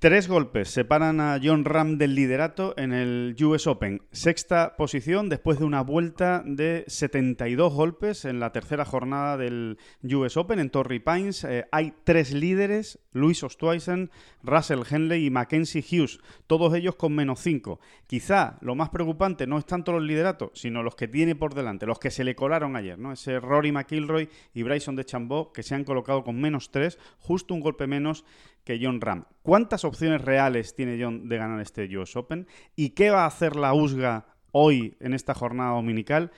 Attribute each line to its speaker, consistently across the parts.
Speaker 1: Tres golpes separan a John Ram del liderato en el US Open. Sexta posición después de una vuelta de 72 golpes en la tercera jornada del US Open en Torrey Pines. Eh, hay tres líderes, Luis Ostweisen, Russell Henley y Mackenzie Hughes, todos ellos con menos cinco. Quizá lo más preocupante no es tanto los lideratos, sino los que tiene por delante, los que se le colaron ayer, ¿no? Ese Rory McIlroy y Bryson de Chambó que se han colocado con menos tres, justo un golpe menos que John Ram. ¿Cuántas opciones reales tiene John de ganar este US Open? ¿Y qué va a hacer la USGA hoy en esta jornada dominical?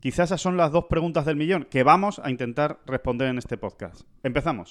Speaker 1: Quizás esas son las dos preguntas del millón que vamos a intentar responder en este podcast. Empezamos.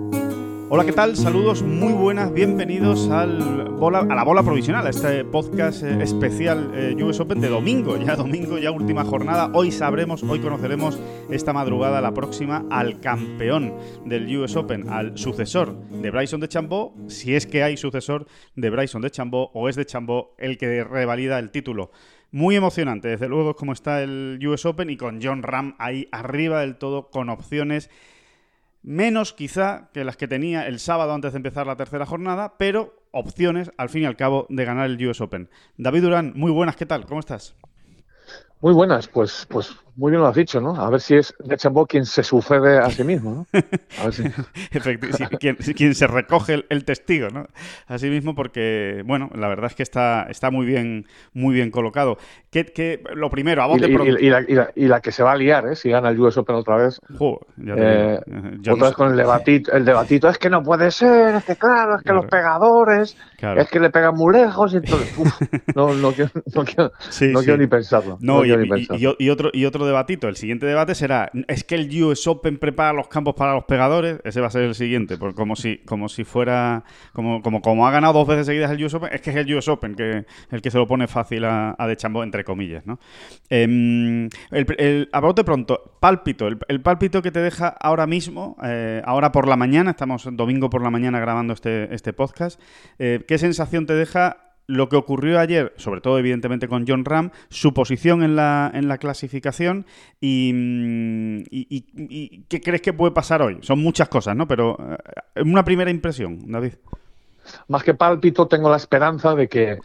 Speaker 1: Hola, ¿qué tal? Saludos muy buenas, bienvenidos a la bola provisional, a este podcast eh, especial eh, US Open de domingo, ya domingo, ya última jornada. Hoy sabremos, hoy conoceremos esta madrugada, la próxima, al campeón del US Open, al sucesor de Bryson de Chambó, si es que hay sucesor de Bryson de Chambó o es de Chambó el que revalida el título. Muy emocionante, desde luego, como está el US Open y con John Ram ahí arriba del todo, con opciones menos quizá que las que tenía el sábado antes de empezar la tercera jornada, pero opciones al fin y al cabo de ganar el US Open. David Durán, muy buenas, ¿qué tal? ¿Cómo estás?
Speaker 2: Muy buenas, pues, pues muy bien lo has dicho, ¿no? A ver si es de Chambó quien se sucede a sí mismo, ¿no? A ver
Speaker 1: si... quien, se recoge el, testigo, ¿no? Así mismo porque, bueno, la verdad es que está, está muy bien muy bien colocado. ¿Qué, lo primero, a vos
Speaker 2: y, y, la, y, la, que se va a liar, ¿eh? Si gana el US Open otra vez. Eh, otra vez con el debatito, el debatito, es que no puede ser, es que claro, es que los pegadores, es que le pegan muy lejos, y entonces, no, no, quiero, no, quiero, no quiero ni pensarlo.
Speaker 1: No, y, otro, y otro debatito, el siguiente debate será, ¿es que el US Open prepara los campos para los pegadores? Ese va a ser el siguiente, porque como si, como si fuera, como, como, ha ganado dos veces seguidas el US Open, es que es el US Open que, el que se lo pone fácil a, De Chambó, entre comillas, ¿no? Eh, el, bote pronto, pálpito, el, pálpito que te deja ahora mismo, eh, ahora por la mañana, estamos domingo por la mañana grabando este, este podcast, eh, ¿qué sensación te deja lo que ocurrió ayer, sobre todo evidentemente con John Ram, su posición en la, en la clasificación mm, y, qué crees que puede pasar hoy. Son muchas cosas, ¿no? Pero eh, una primera impresión, David.
Speaker 2: Más que pálpito, tengo la esperanza de que,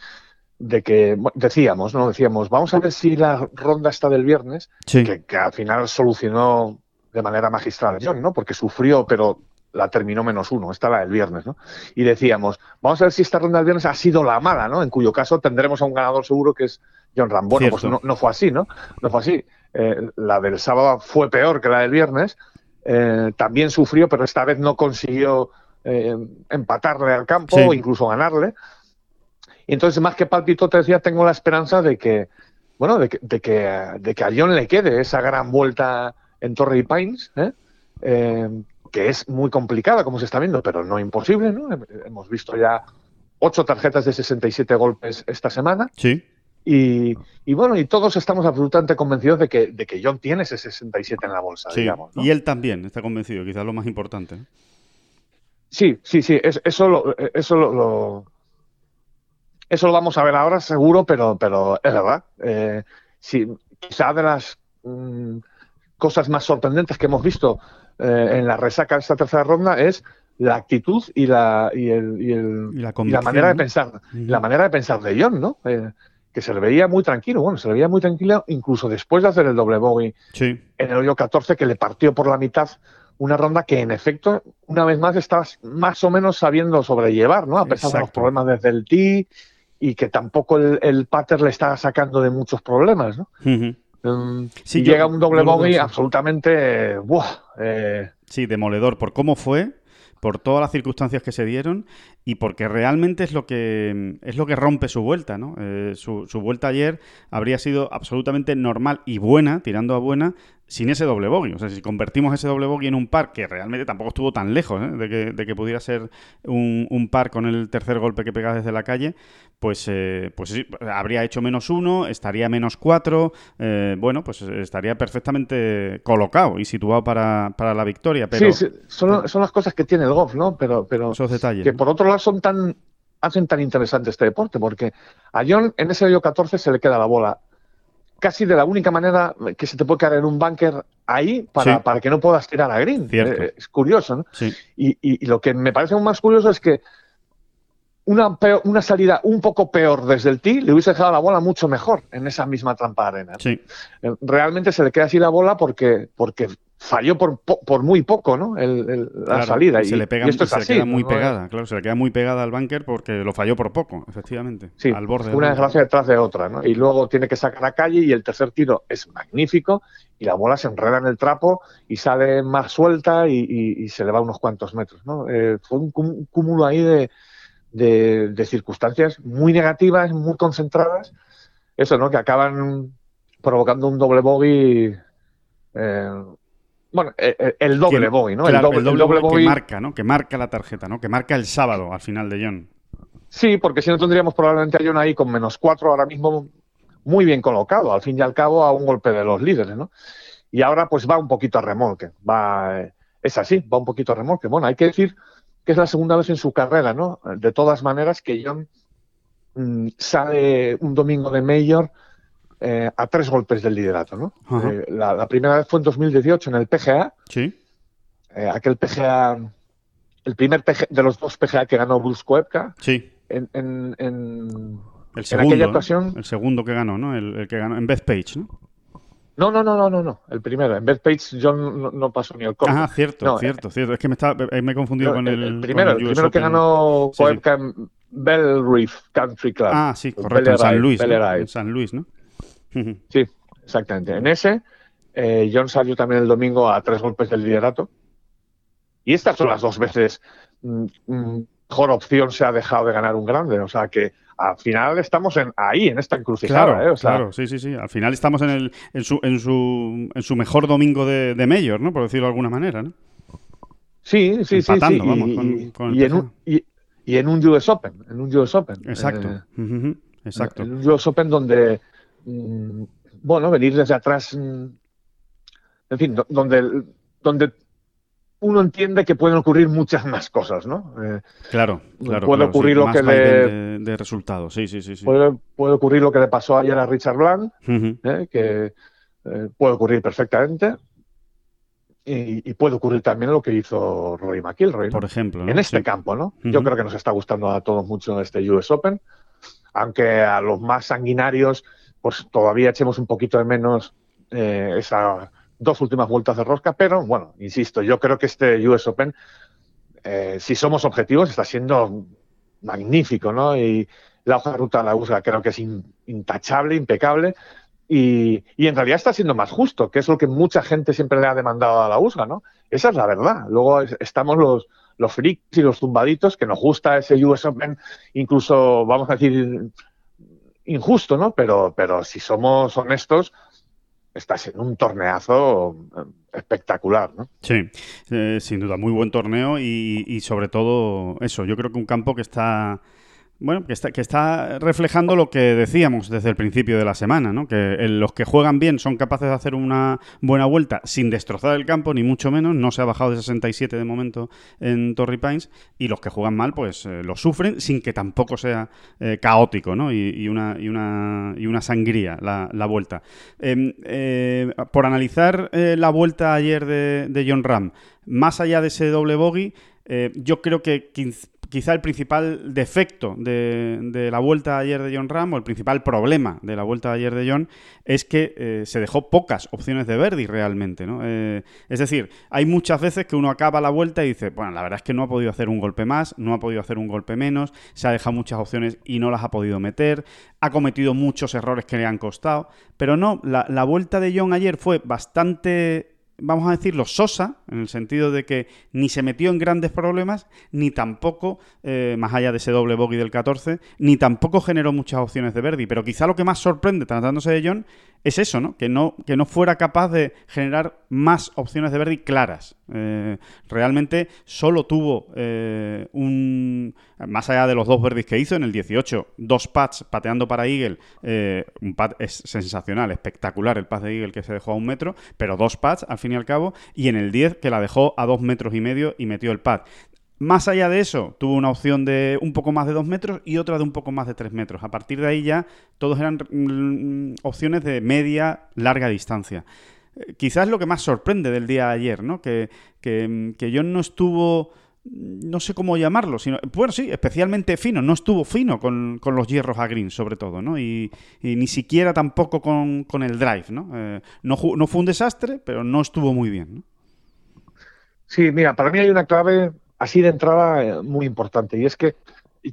Speaker 2: de que decíamos, ¿no? Decíamos, vamos a ver si la ronda está del viernes, que, que al final solucionó de manera magistral John, ¿no? Porque sufrió, pero la terminó menos uno, esta la del viernes, ¿no? Y decíamos, vamos a ver si esta ronda del viernes ha sido la mala, ¿no? En cuyo caso tendremos a un ganador seguro que es John Ram. Bueno, pues no, fue así, ¿no? No fue así. Eh, la del sábado fue peor que la del viernes. Eh, también sufrió, pero esta vez no consiguió eh, empatarle al campo o incluso ganarle. Y entonces, más que palpito, te decía, tengo la esperanza de que, bueno, de que, de que, de que a John le quede esa gran vuelta en Torrey Pines, ¿eh? Que es muy complicada, como se está viendo, pero no imposible, ¿no? Hemos visto ya ocho tarjetas de 67 golpes esta semana.
Speaker 1: Sí.
Speaker 2: Y, bueno, y todos estamos absolutamente convencidos de que, de que John tiene ese 67 en la bolsa, digamos.
Speaker 1: Y él también está convencido, quizás lo más importante.
Speaker 2: Sí, sí, sí, eso, lo, eso lo, eso lo vamos a ver ahora seguro, pero, pero es verdad. Eh, sí, quizá de las mm, cosas más sorprendentes que hemos visto eh, en la resaca de esta tercera ronda es la actitud y la, y el, y el, la, manera de pensar, la manera de pensar de John, ¿no? Eh, que se le veía muy tranquilo, bueno, se le veía muy tranquilo incluso después de hacer el doble bogey en el hoyo 14 que le partió por la mitad una ronda que en efecto, una vez más, estabas más o menos sabiendo sobrellevar, ¿no? A pesar de los problemas desde el tee y que tampoco el, el pater le estaba sacando de muchos problemas, ¿no? Um, si llega un doble bogey absolutamente. Buah,
Speaker 1: eh. Sí, demoledor por cómo fue, por todas las circunstancias que se dieron y porque realmente es lo que es lo que rompe su vuelta, ¿no? Eh, su, su, vuelta ayer habría sido absolutamente normal y buena, tirando a buena, sin ese doble bogey. O sea, si convertimos ese doble bogey en un par, que realmente tampoco estuvo tan lejos ¿eh? de, que, de, que, pudiera ser un, un, par con el tercer golpe que pega desde la calle, pues, eh, pues sí, habría hecho menos uno, estaría menos cuatro, eh, bueno, pues estaría perfectamente colocado y situado para, para la victoria. Pero,
Speaker 2: sí, sí son, son, las cosas que tiene el golf, ¿no? Pero, pero
Speaker 1: esos detalles.
Speaker 2: Que por otro lado son tan hacen tan interesante este deporte, porque a John en ese hoyo 14 se le queda la bola casi de la única manera que se te puede caer en un bunker ahí para, para que no puedas tirar a green.
Speaker 1: Eh,
Speaker 2: es curioso, ¿no?
Speaker 1: Sí.
Speaker 2: Y, y, lo que me parece aún más curioso es que una, peor, una salida un poco peor desde el tee le hubiese dejado la bola mucho mejor en esa misma trampa de arena.
Speaker 1: Sí.
Speaker 2: Eh, realmente se le queda así la bola porque, porque falló por, por muy poco, ¿no? El, el, la
Speaker 1: claro,
Speaker 2: salida.
Speaker 1: Y, se le, pega,
Speaker 2: y esto
Speaker 1: se
Speaker 2: así,
Speaker 1: le queda muy
Speaker 2: ¿no?
Speaker 1: pegada, claro, se le queda muy pegada al bunker porque lo falló por poco, efectivamente.
Speaker 2: Sí,
Speaker 1: al borde
Speaker 2: una desgracia detrás de otra, ¿no? Y luego tiene que sacar a calle y el tercer tiro es magnífico y la bola se enreda en el trapo y sale más suelta y, y, y se le va unos cuantos metros, ¿no? Eh, fue un, cúmulo ahí de, de, de circunstancias muy negativas, muy concentradas, eso, ¿no? Que acaban provocando un doble bogey. Eh, bueno, el doble
Speaker 1: que,
Speaker 2: bogey, ¿no?
Speaker 1: Claro,
Speaker 2: el doble,
Speaker 1: el doble,
Speaker 2: el doble
Speaker 1: bogey que marca, ¿no? Que marca la tarjeta, ¿no? Que marca el sábado al final de John.
Speaker 2: Sí, porque si no tendríamos probablemente a John ahí con menos cuatro ahora mismo muy bien colocado, al fin y al cabo a un golpe de los líderes, ¿no? Y ahora pues va un poquito a remolque, va, es así, va un poquito a remolque. Bueno, hay que decir que es la segunda vez en su carrera, ¿no? De todas maneras que John mmm, sale un domingo de Mayor eh, a tres golpes del liderato, ¿no? Eh, la, la, primera vez fue en 2018 en el PGA.
Speaker 1: Sí.
Speaker 2: Eh, aquel PGA, el primer PGA, de los dos PGA que ganó Bruce Koepka.
Speaker 1: Sí.
Speaker 2: En, en, en,
Speaker 1: el segundo,
Speaker 2: en aquella ocasión.
Speaker 1: El segundo que ganó, ¿no? El, el que ganó en Bethpage, ¿no?
Speaker 2: No, no, no, no, no, no. El primero. En Bethpage John no, no, pasó ni el corte.
Speaker 1: Ah, cierto,
Speaker 2: no,
Speaker 1: cierto, cierto. Es que me, está, me he confundido
Speaker 2: no,
Speaker 1: con el,
Speaker 2: el, primero. El, el primero que ganó
Speaker 1: sí,
Speaker 2: en Bell Reef Country Club.
Speaker 1: Ah, sí, correcto. En San Luis. En San Luis, ¿no?
Speaker 2: sí, exactamente. En ese, eh, John salió también el domingo a tres golpes del liderato. Y estas son las dos veces mmm, mejor opción se ha dejado de ganar un grande. O sea que al final estamos en, ahí, en esta encrucijada.
Speaker 1: Claro,
Speaker 2: ¿eh? o sea,
Speaker 1: claro, sí, sí, sí. Al final estamos en, el, en, su, en, su, en su mejor domingo de, de Mayor, ¿no? Por decirlo de alguna manera, ¿no?
Speaker 2: Sí, sí,
Speaker 1: Empatando,
Speaker 2: sí. sí.
Speaker 1: Vamos,
Speaker 2: y,
Speaker 1: con, con
Speaker 2: y, en un, y, y, en un, US Open. En un US Open.
Speaker 1: Exacto. Eh, uh -huh, exacto.
Speaker 2: En un US Open donde, mmm, bueno, venir desde atrás, mmm, en fin, donde, donde uno entiende que pueden ocurrir muchas más cosas, ¿no?
Speaker 1: Eh, claro, claro.
Speaker 2: Puede
Speaker 1: claro,
Speaker 2: ocurrir
Speaker 1: sí,
Speaker 2: lo que le...
Speaker 1: De, de, resultados, sí, sí, sí. sí.
Speaker 2: Puede, puede, ocurrir lo que le pasó ayer a Richard Blanc,
Speaker 1: uh -huh.
Speaker 2: eh, que eh, puede ocurrir perfectamente. Y, y, puede ocurrir también lo que hizo Rory McIlroy. ¿no?
Speaker 1: Por ejemplo. ¿no?
Speaker 2: En este
Speaker 1: sí.
Speaker 2: campo, ¿no?
Speaker 1: Uh -huh.
Speaker 2: Yo creo que nos está gustando a todos mucho este US Open. Aunque a los más sanguinarios, pues todavía echemos un poquito de menos eh, esa dos últimas vueltas de rosca, pero bueno, insisto, yo creo que este US Open, eh, si somos objetivos, está siendo magnífico, ¿no? Y la hoja de ruta de la USA creo que es in, intachable, impecable, y, en realidad está siendo más justo, que es lo que mucha gente siempre le ha demandado a la USA, ¿no? Esa es la verdad. Luego es, estamos los, los freaks y los tumbaditos, que nos gusta ese US Open, incluso, vamos a decir, injusto, ¿no? Pero, pero si somos honestos, está siendo un torneazo espectacular, ¿no?
Speaker 1: Sí, eh, sin duda, muy buen torneo y, sobre todo eso, yo creo que un campo que está... Bueno, que está, reflejando lo que decíamos desde el principio de la semana, ¿no? Que el, los que juegan bien son capaces de hacer una buena vuelta sin destrozar el campo, ni mucho menos. No se ha bajado de 67 de momento en Torrey Pines. Y los que juegan mal, pues eh, lo sufren sin que tampoco sea eh, caótico, ¿no? Y, una, y, una, y una sangría la, la vuelta. Eh, por analizar eh, la vuelta ayer de, de, John Ram, más allá de ese doble bogey, eh, yo creo que 15, quizá el principal defecto de, la vuelta ayer de John Ram, o el principal problema de la vuelta ayer de John, es que eh, se dejó pocas opciones de Verdi realmente. ¿no? Eh, es decir, hay muchas veces que uno acaba la vuelta y dice, bueno, la verdad es que no ha podido hacer un golpe más, no ha podido hacer un golpe menos, se ha dejado muchas opciones y no las ha podido meter, ha cometido muchos errores que le han costado, pero no, la, la vuelta de John ayer fue bastante vamos a decirlo, sosa, en el sentido de que ni se metió en grandes problemas, ni tampoco, eh, más allá de ese doble bogey del 14, ni tampoco generó muchas opciones de Verdi. Pero quizá lo que más sorprende tratándose de John es eso, ¿no? Que no, que no fuera capaz de generar más opciones de Verdi claras. Eh, realmente solo tuvo eh, un. Más allá de los dos verdis que hizo en el 18, dos pads pateando para Eagle. un pad es sensacional, espectacular el pad de Eagle que se dejó a un metro, pero dos pads al fin y al cabo. Y en el 10 que la dejó a dos metros y medio y metió el pad. Más allá de eso, tuvo una opción de un poco más de 2 metros y otra de un poco más de 3 metros. A partir de ahí ya todos eran mm, opciones de media, larga distancia. Eh, quizás lo que más sorprende del día de ayer, ¿no? Que, que, mm, que John no estuvo, no sé cómo llamarlo, sino, bueno, sí, especialmente fino, no estuvo fino con, los hierros a green, sobre todo, ¿no? Y, ni siquiera tampoco con, el drive, ¿no? Eh, no, no fue un desastre, pero no estuvo muy bien.
Speaker 2: Sí, mira, para mí hay una clave así de entrada eh, muy importante. Y es que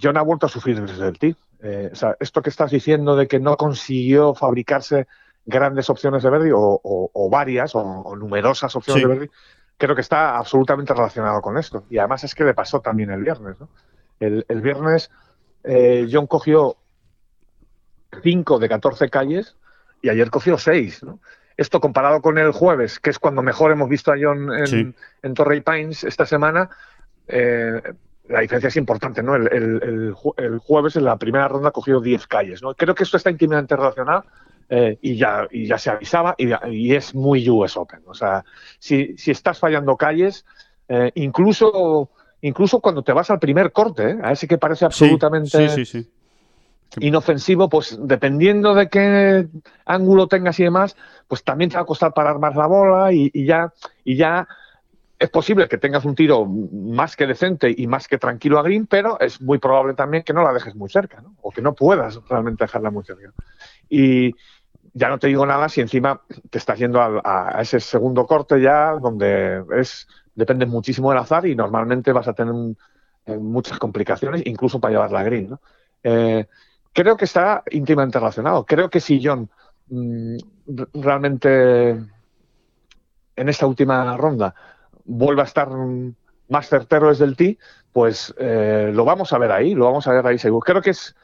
Speaker 2: John ha vuelto a sufrir desde el TIF. Eh, o sea, esto que estás diciendo de que no consiguió fabricarse grandes opciones de Verdi o, varias o, numerosas opciones de Verdi, creo que está absolutamente relacionado con esto. Y además es que le pasó también el viernes. ¿no? El, viernes eh, John cogió 5 de 14 calles y ayer cogió 6. ¿no? Esto comparado con el jueves, que es cuando mejor hemos visto a John en, en Torrey Pines esta semana, eh, la diferencia es importante, ¿no? El, jueves en la primera ronda ha cogido 10 calles, ¿no? Creo que esto está íntimamente relacionado eh, y, ya, y ya se avisaba y, es muy US Open. O sea, si, estás fallando calles, eh, incluso, incluso cuando te vas al primer corte, a ese que parece absolutamente inofensivo, pues dependiendo de qué ángulo tengas y demás, pues también te va a costar parar más la bola y, y ya, y ya es posible que tengas un tiro más que decente y más que tranquilo a green, pero es muy probable también que no la dejes muy cerca, ¿no? O que no puedas realmente dejarla muy cerca. Y ya no te digo nada si encima te estás yendo a, ese segundo corte ya, donde es depende muchísimo del azar y normalmente vas a tener eh, muchas complicaciones, incluso para llevar la green. Eh, creo que está íntimamente relacionado. Creo que si John mm, realmente en esta última ronda vuelva a estar más certero desde el tee, pues eh, lo vamos a ver ahí, lo vamos a ver ahí seguro. Creo que es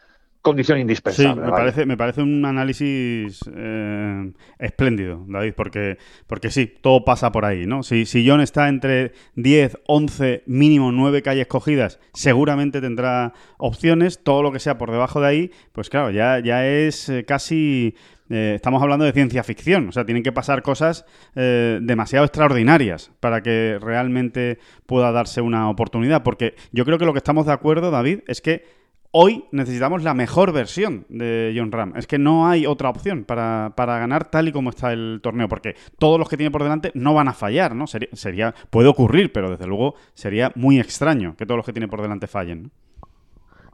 Speaker 2: condición indispensable.
Speaker 1: Sí, me, parece, me parece un análisis eh, espléndido, David, porque, porque sí, todo pasa por ahí, ¿no? Si, si John está entre 10, 11, mínimo 9 calles cogidas, seguramente tendrá opciones. Todo lo que sea por debajo de ahí, pues claro, ya, ya es eh, casi eh, estamos hablando de ciencia ficción, o sea, tienen que pasar cosas eh, demasiado extraordinarias para que realmente pueda darse una oportunidad, porque yo creo que lo que estamos de acuerdo, David, es que hoy necesitamos la mejor versión de John Ram. Es que no hay otra opción para, ganar tal y como está el torneo, porque todos los que tiene por delante no van a fallar, ¿no? Sería, sería puede ocurrir, pero desde luego sería muy extraño que todos los que tiene por delante fallen.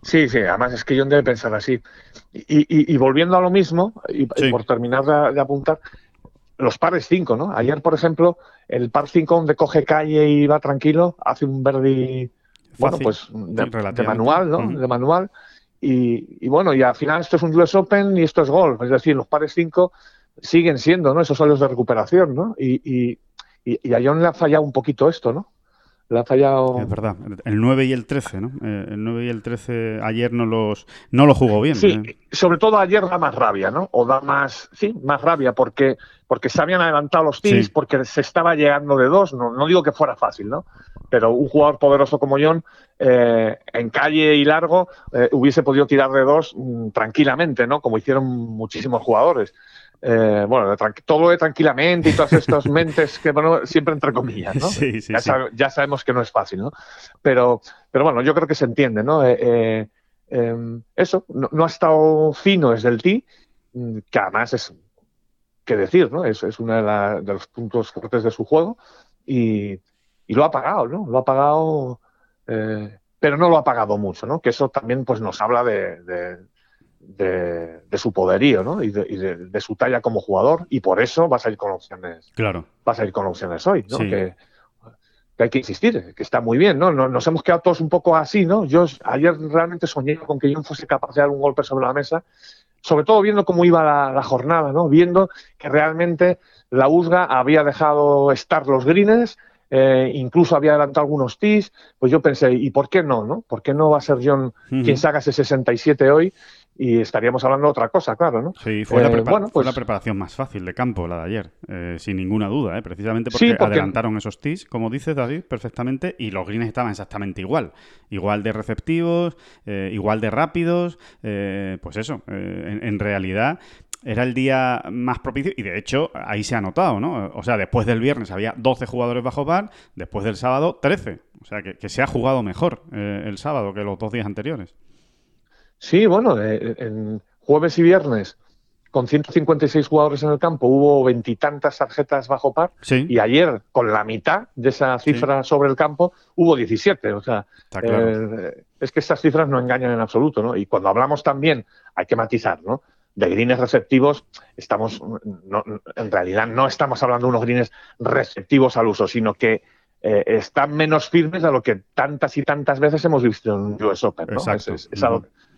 Speaker 2: Sí, sí, además es que John debe pensar así. Y, volviendo a lo mismo, y, por terminar de, apuntar, los pares 5, ¿no? Ayer, por ejemplo, el par 5 donde coge calle y va tranquilo, hace un verdi, bueno, pues de, manual, ¿no? De manual. Y, bueno, y al final esto es un US Open y esto es golf. Es decir, los pares 5 siguen siendo, ¿no? Esos solos de recuperación, ¿no? Y, y a John le ha fallado un poquito esto, ¿no? Le ha fallado.
Speaker 1: Es verdad, el 9 y el 13, ¿no? Eh, el 9 y el 13 ayer no los no lo jugó bien.
Speaker 2: Sí, ¿eh? sobre todo ayer da más rabia, ¿no? O da más, sí, más rabia porque, porque se habían adelantado los teams, porque se estaba llegando de dos. No, no digo que fuera fácil, ¿no? Pero un jugador poderoso como John, eh, en calle y largo, hubiese podido tirar de dos mm, tranquilamente, ¿no? Como hicieron muchísimos jugadores. Eh, bueno, todo de tranquilamente y todas estas mentes que, bueno, siempre entre comillas, ¿no? ya, sabemos que no es fácil, ¿no? Pero, pero bueno, yo creo que se entiende, ¿no? Eh, eh, em, eso, no, ha estado fino desde el ti, mm, que además es, que decir, ¿no? Es, es uno de, los puntos fuertes de su juego y, lo ha pagado, ¿no? Lo ha pagado, pero no lo ha pagado mucho, ¿no? Que eso también pues nos habla de de, su poderío ¿no? y, de, su talla como jugador y por eso vas a ir con opciones
Speaker 1: claro
Speaker 2: vas a ir con opciones hoy ¿no? que, hay que insistir que está muy bien ¿no? nos hemos quedado todos un poco así ¿no? yo ayer realmente soñé con que yo fuese capaz de dar un golpe sobre la mesa sobre todo viendo cómo iba la, jornada, ¿no? Viendo que realmente la USGA había dejado estar los greens, eh, incluso había adelantado algunos tees, pues yo pensé, ¿y por qué no, no? ¿Por qué no va a ser John quien se haga ese 67 hoy y estaríamos hablando de otra cosa, claro, ¿no?
Speaker 1: Sí, fue, la, eh, pues preparación más fácil de campo la de ayer, eh, sin ninguna duda, ¿eh? precisamente porque, adelantaron esos tees, como dices David, perfectamente, y los greens estaban exactamente igual, igual de receptivos, igual de rápidos, pues eso, en, realidad era el día más propicio y de hecho ahí se ha notado, ¿no? O sea, después del viernes había 12 jugadores bajo par, después del sábado 13. O sea, que, que se ha jugado mejor el sábado que los dos días anteriores.
Speaker 2: Sí, bueno, eh, en jueves y viernes con 156 jugadores en el campo hubo veintitantas tarjetas bajo par y ayer con la mitad de esa cifra sobre el campo hubo 17. O sea, eh, es que estas cifras no engañan en absoluto, ¿no? Y cuando hablamos también, hay que matizar, ¿no? De greens receptivos, estamos, en realidad no estamos hablando de unos greens receptivos al uso, sino que eh, están menos firmes a lo que tantas y tantas veces hemos visto en US Open, ¿no? Es, es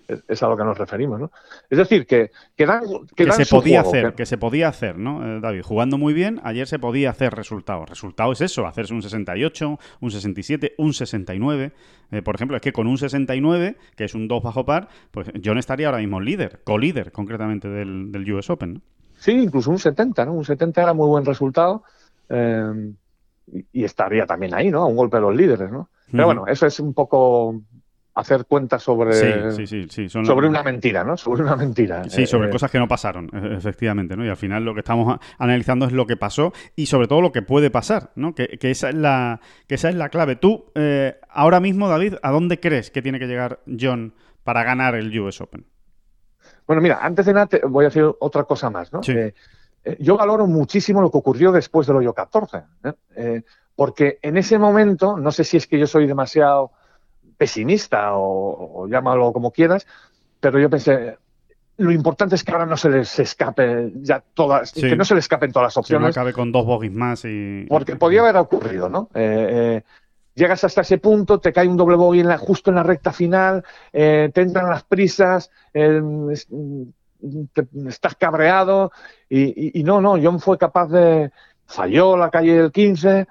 Speaker 2: a lo que nos referimos, ¿no? Es decir, que, que
Speaker 1: que, se podía hacer, que... se podía hacer, ¿no, eh, David? Jugando muy bien, ayer se podía hacer resultados. Resultado es eso, hacerse un 68, un 67, un 69. Eh, por ejemplo, es que con un 69, que es un 2 bajo par, pues John estaría ahora mismo líder, co-líder concretamente del, del, US Open, ¿no?
Speaker 2: Sí, incluso un 70, ¿no? Un 70 era muy buen resultado eh, y estaría también ahí, ¿no? A un golpe de los líderes, ¿no? Pero bueno, eso es un poco hacer cuentas sobre, sobre una mentira, ¿no? Sobre una mentira.
Speaker 1: Sí, sobre eh, cosas que no pasaron, e-, efectivamente, ¿no? Y al final lo que estamos analizando es lo que pasó y sobre todo lo que puede pasar, ¿no? Que, esa, es la, que esa es la clave. Tú, eh, ahora mismo, David, ¿a dónde crees que tiene que llegar John para ganar el US Open?
Speaker 2: Bueno, mira, antes de nada voy a decir otra cosa más, ¿no? Eh, yo valoro muchísimo lo que ocurrió después del hoyo 14, porque en ese momento, no sé si es que yo soy demasiado pesimista o, llámalo como quieras, pero yo pensé, lo importante es que ahora no se les escape ya todas, que no se les escapen todas las opciones.
Speaker 1: Que no acabe con dos bogies más y...
Speaker 2: Porque podía haber ocurrido, ¿no? Eh, eh, llegas hasta ese punto, te cae un doble bogey en la, justo en la recta final, eh, te entran las prisas, estás cabreado y, y, no, no, John fue capaz de... Falló la calle del 15,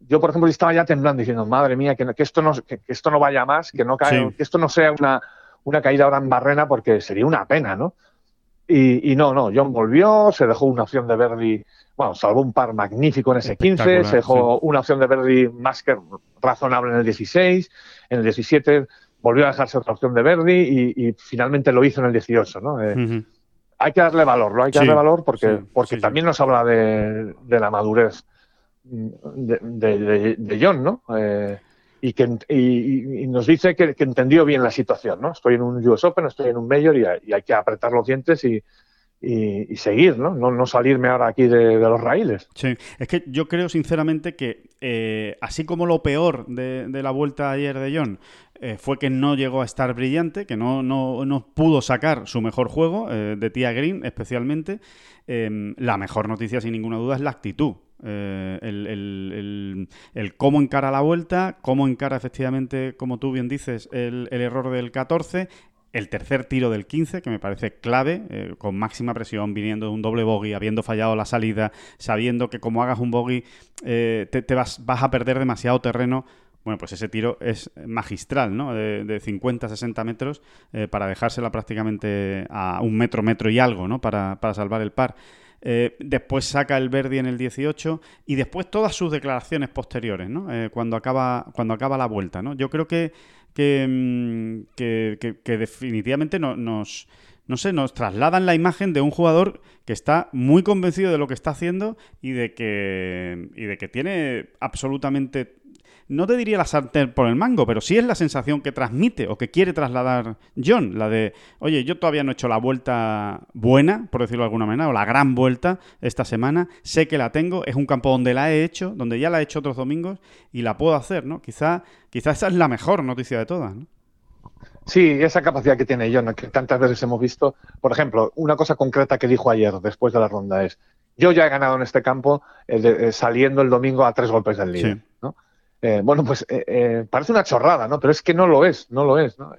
Speaker 2: yo, por ejemplo, estaba ya temblando diciendo, madre mía, que, esto, no, que, esto no vaya más, que, no que esto no sea una, una caída ahora en barrena porque sería una pena, ¿no? Y, no, no, John volvió, se dejó una opción de Verdi, bueno, salvó un par magnífico en ese 15, se dejó una opción de Verdi más que razonable en el 16, en el 17 volvió a dejarse otra opción de Verdi y, finalmente lo hizo en el 18, ¿no? Eh, hay que darle valor, ¿no? Hay que darle valor porque, porque también nos habla de, de la madurez de, John, ¿no? Eh, y que y, nos dice que, entendió bien la situación, ¿no? Estoy en un US Open, estoy en un Major y, hay que apretar los dientes y, seguir, ¿no? ¿no? salirme ahora aquí de, los raíles.
Speaker 1: Sí, es que yo creo sinceramente que eh, así como lo peor de, la vuelta ayer de John eh, fue que no llegó a estar brillante, que no, no, no pudo sacar su mejor juego, de Tia Green especialmente, la mejor noticia sin ninguna duda es la actitud. Eh, el, cómo encara la vuelta, cómo encara efectivamente, como tú bien dices, el, error del 14, el tercer tiro del 15, que me parece clave, eh, con máxima presión, viniendo de un doble bogey, habiendo fallado la salida, sabiendo que como hagas un bogey eh, te, vas, vas, a perder demasiado terreno. Bueno, pues ese tiro es magistral, ¿no? De, de 50, 60 metros para dejársela prácticamente a un metro, metro y algo, ¿no? Para, para salvar el par. Eh, después saca el Verdi en el 18 y después todas sus declaraciones posteriores, ¿no? Eh, cuando, acaba, cuando acaba la vuelta, ¿no? Yo creo que, mm, definitivamente nos, no sé, nos trasladan la imagen de un jugador que está muy convencido de lo que está haciendo y de que, y de que tiene absolutamente no te diría la sartén por el mango, pero sí es la sensación que transmite o que quiere trasladar John, la de, oye, yo todavía no he hecho la vuelta buena, por decirlo de alguna manera, o la gran vuelta esta semana, sé que la tengo, es un campo donde la he hecho, donde ya la he hecho otros domingos y la puedo hacer, ¿no? Quizá, quizá esa es la mejor noticia de todas, ¿no?
Speaker 2: Sí, esa capacidad que tiene John, que tantas veces hemos visto. Por ejemplo, una cosa concreta que dijo ayer, después de la ronda, es: Yo ya he ganado en este campo eh, eh, saliendo el domingo a tres golpes del líder. ¿no? Eh, bueno, pues eh, eh, parece una chorrada, ¿no? Pero es que no lo es, no lo es, ¿no?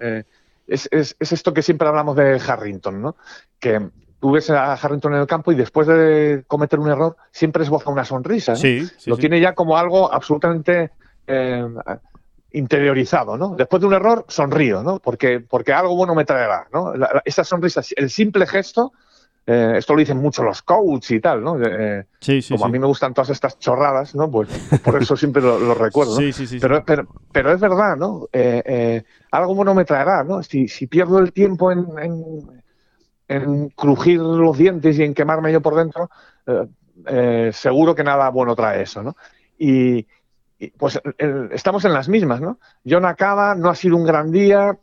Speaker 2: es, es, esto que siempre hablamos de Harrington, ¿no? Que tú ves a Harrington en el campo y después de cometer un error siempre esboza una sonrisa.
Speaker 1: Sí,
Speaker 2: Lo tiene ya como algo absolutamente eh, interiorizado, ¿no? Después de un error sonrío, ¿no? Porque, porque algo bueno me traerá, ¿no? esa sonrisa, el simple gesto eh, esto lo dicen mucho los coaches y tal, ¿no? Eh, como a mí me gustan todas estas chorradas, ¿no? Pues por eso siempre lo, recuerdo. Pero, pero, pero, es verdad, ¿no? Eh, algo bueno me traerá, ¿no? Si, si pierdo el tiempo en, en, crujir los dientes y en quemarme yo por dentro, seguro que nada bueno trae eso, ¿no? Y, pues estamos en las mismas, ¿no? John acaba, no ha sido un gran día,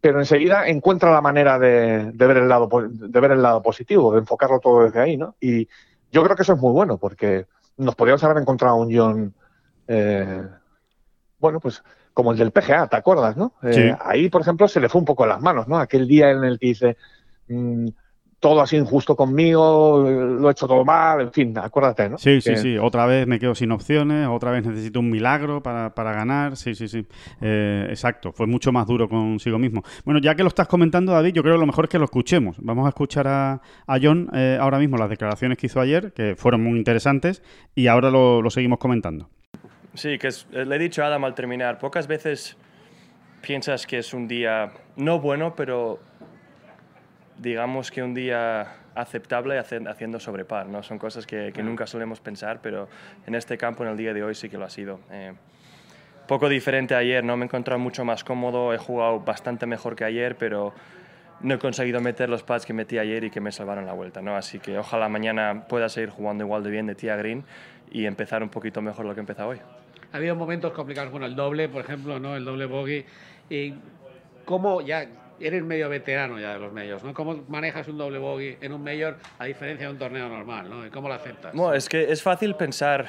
Speaker 2: pero enseguida encuentra la manera de, ver el lado de ver el lado positivo, de enfocarlo todo desde ahí, ¿no? Y yo creo que eso es muy bueno, porque nos podríamos haber encontrado un John, eh, bueno, pues como el del PGA, ¿te acuerdas, no? Eh, ahí, por ejemplo, se le fue un poco las manos, ¿no? Aquel día en el que dice, mm, todo así injusto conmigo, lo he hecho todo mal, en fin, acuérdate, ¿no?
Speaker 1: Sí, sí, sí, otra vez me quedo sin opciones, otra vez necesito un milagro para, para ganar, sí, sí, sí, eh, exacto, fue mucho más duro consigo mismo. Bueno, ya que lo estás comentando, David, yo creo que lo mejor es que lo escuchemos. Vamos a escuchar a, a John eh, ahora mismo las declaraciones que hizo ayer, que fueron muy interesantes, y ahora lo, lo seguimos comentando.
Speaker 3: Sí, que le he dicho a Adam al terminar, pocas veces piensas que es un día no bueno, pero digamos que un día aceptable haciendo sobre par, ¿no? Son cosas que, nunca solemos pensar, pero en este campo, en el día de hoy, sí que lo ha sido. Eh, poco diferente ayer, ¿no? Me he encontrado mucho más cómodo, he jugado bastante mejor que ayer, pero no he conseguido meter los pads que metí ayer y que me salvaron la vuelta, ¿no? Así que ojalá mañana pueda seguir jugando igual de bien de tía Green y empezar un poquito mejor lo que he empezado hoy.
Speaker 4: Ha habido momentos complicados, con el doble, por ejemplo, ¿no? El doble bogey. Y cómo ya eres medio veterano ya de los medios, ¿no? ¿Cómo manejas un doble bogey en un mayor a diferencia de un torneo normal, ¿no? ¿Y cómo lo aceptas?
Speaker 3: Bueno, es que es fácil pensar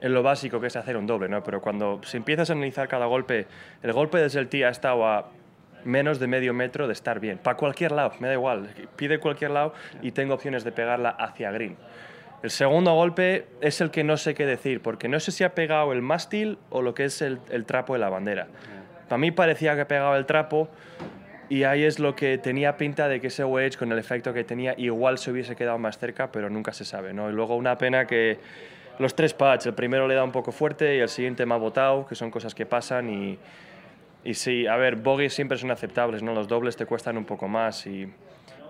Speaker 3: en lo básico que es hacer un doble, ¿no? Pero cuando si empiezas a analizar cada golpe, el golpe desde el tee ha estado a menos de medio metro de estar bien. Para cualquier lado, me da igual. Pide cualquier lado y tengo opciones de pegarla hacia green. El segundo golpe es el que no sé qué decir, porque no sé si ha pegado el mástil o lo que es el trapo de la bandera. Para mí parecía que pegaba el trapo y ahí es lo que tenía pinta de que ese wedge, con el efecto que tenía, igual se hubiese quedado más cerca, pero nunca se sabe. ¿no? Y luego una pena que los tres pads, el primero le da un poco fuerte y el siguiente me ha botado, que son cosas que pasan. Y, y sí, a ver, bogies siempre son aceptables, ¿no? los dobles te cuestan un poco más. Y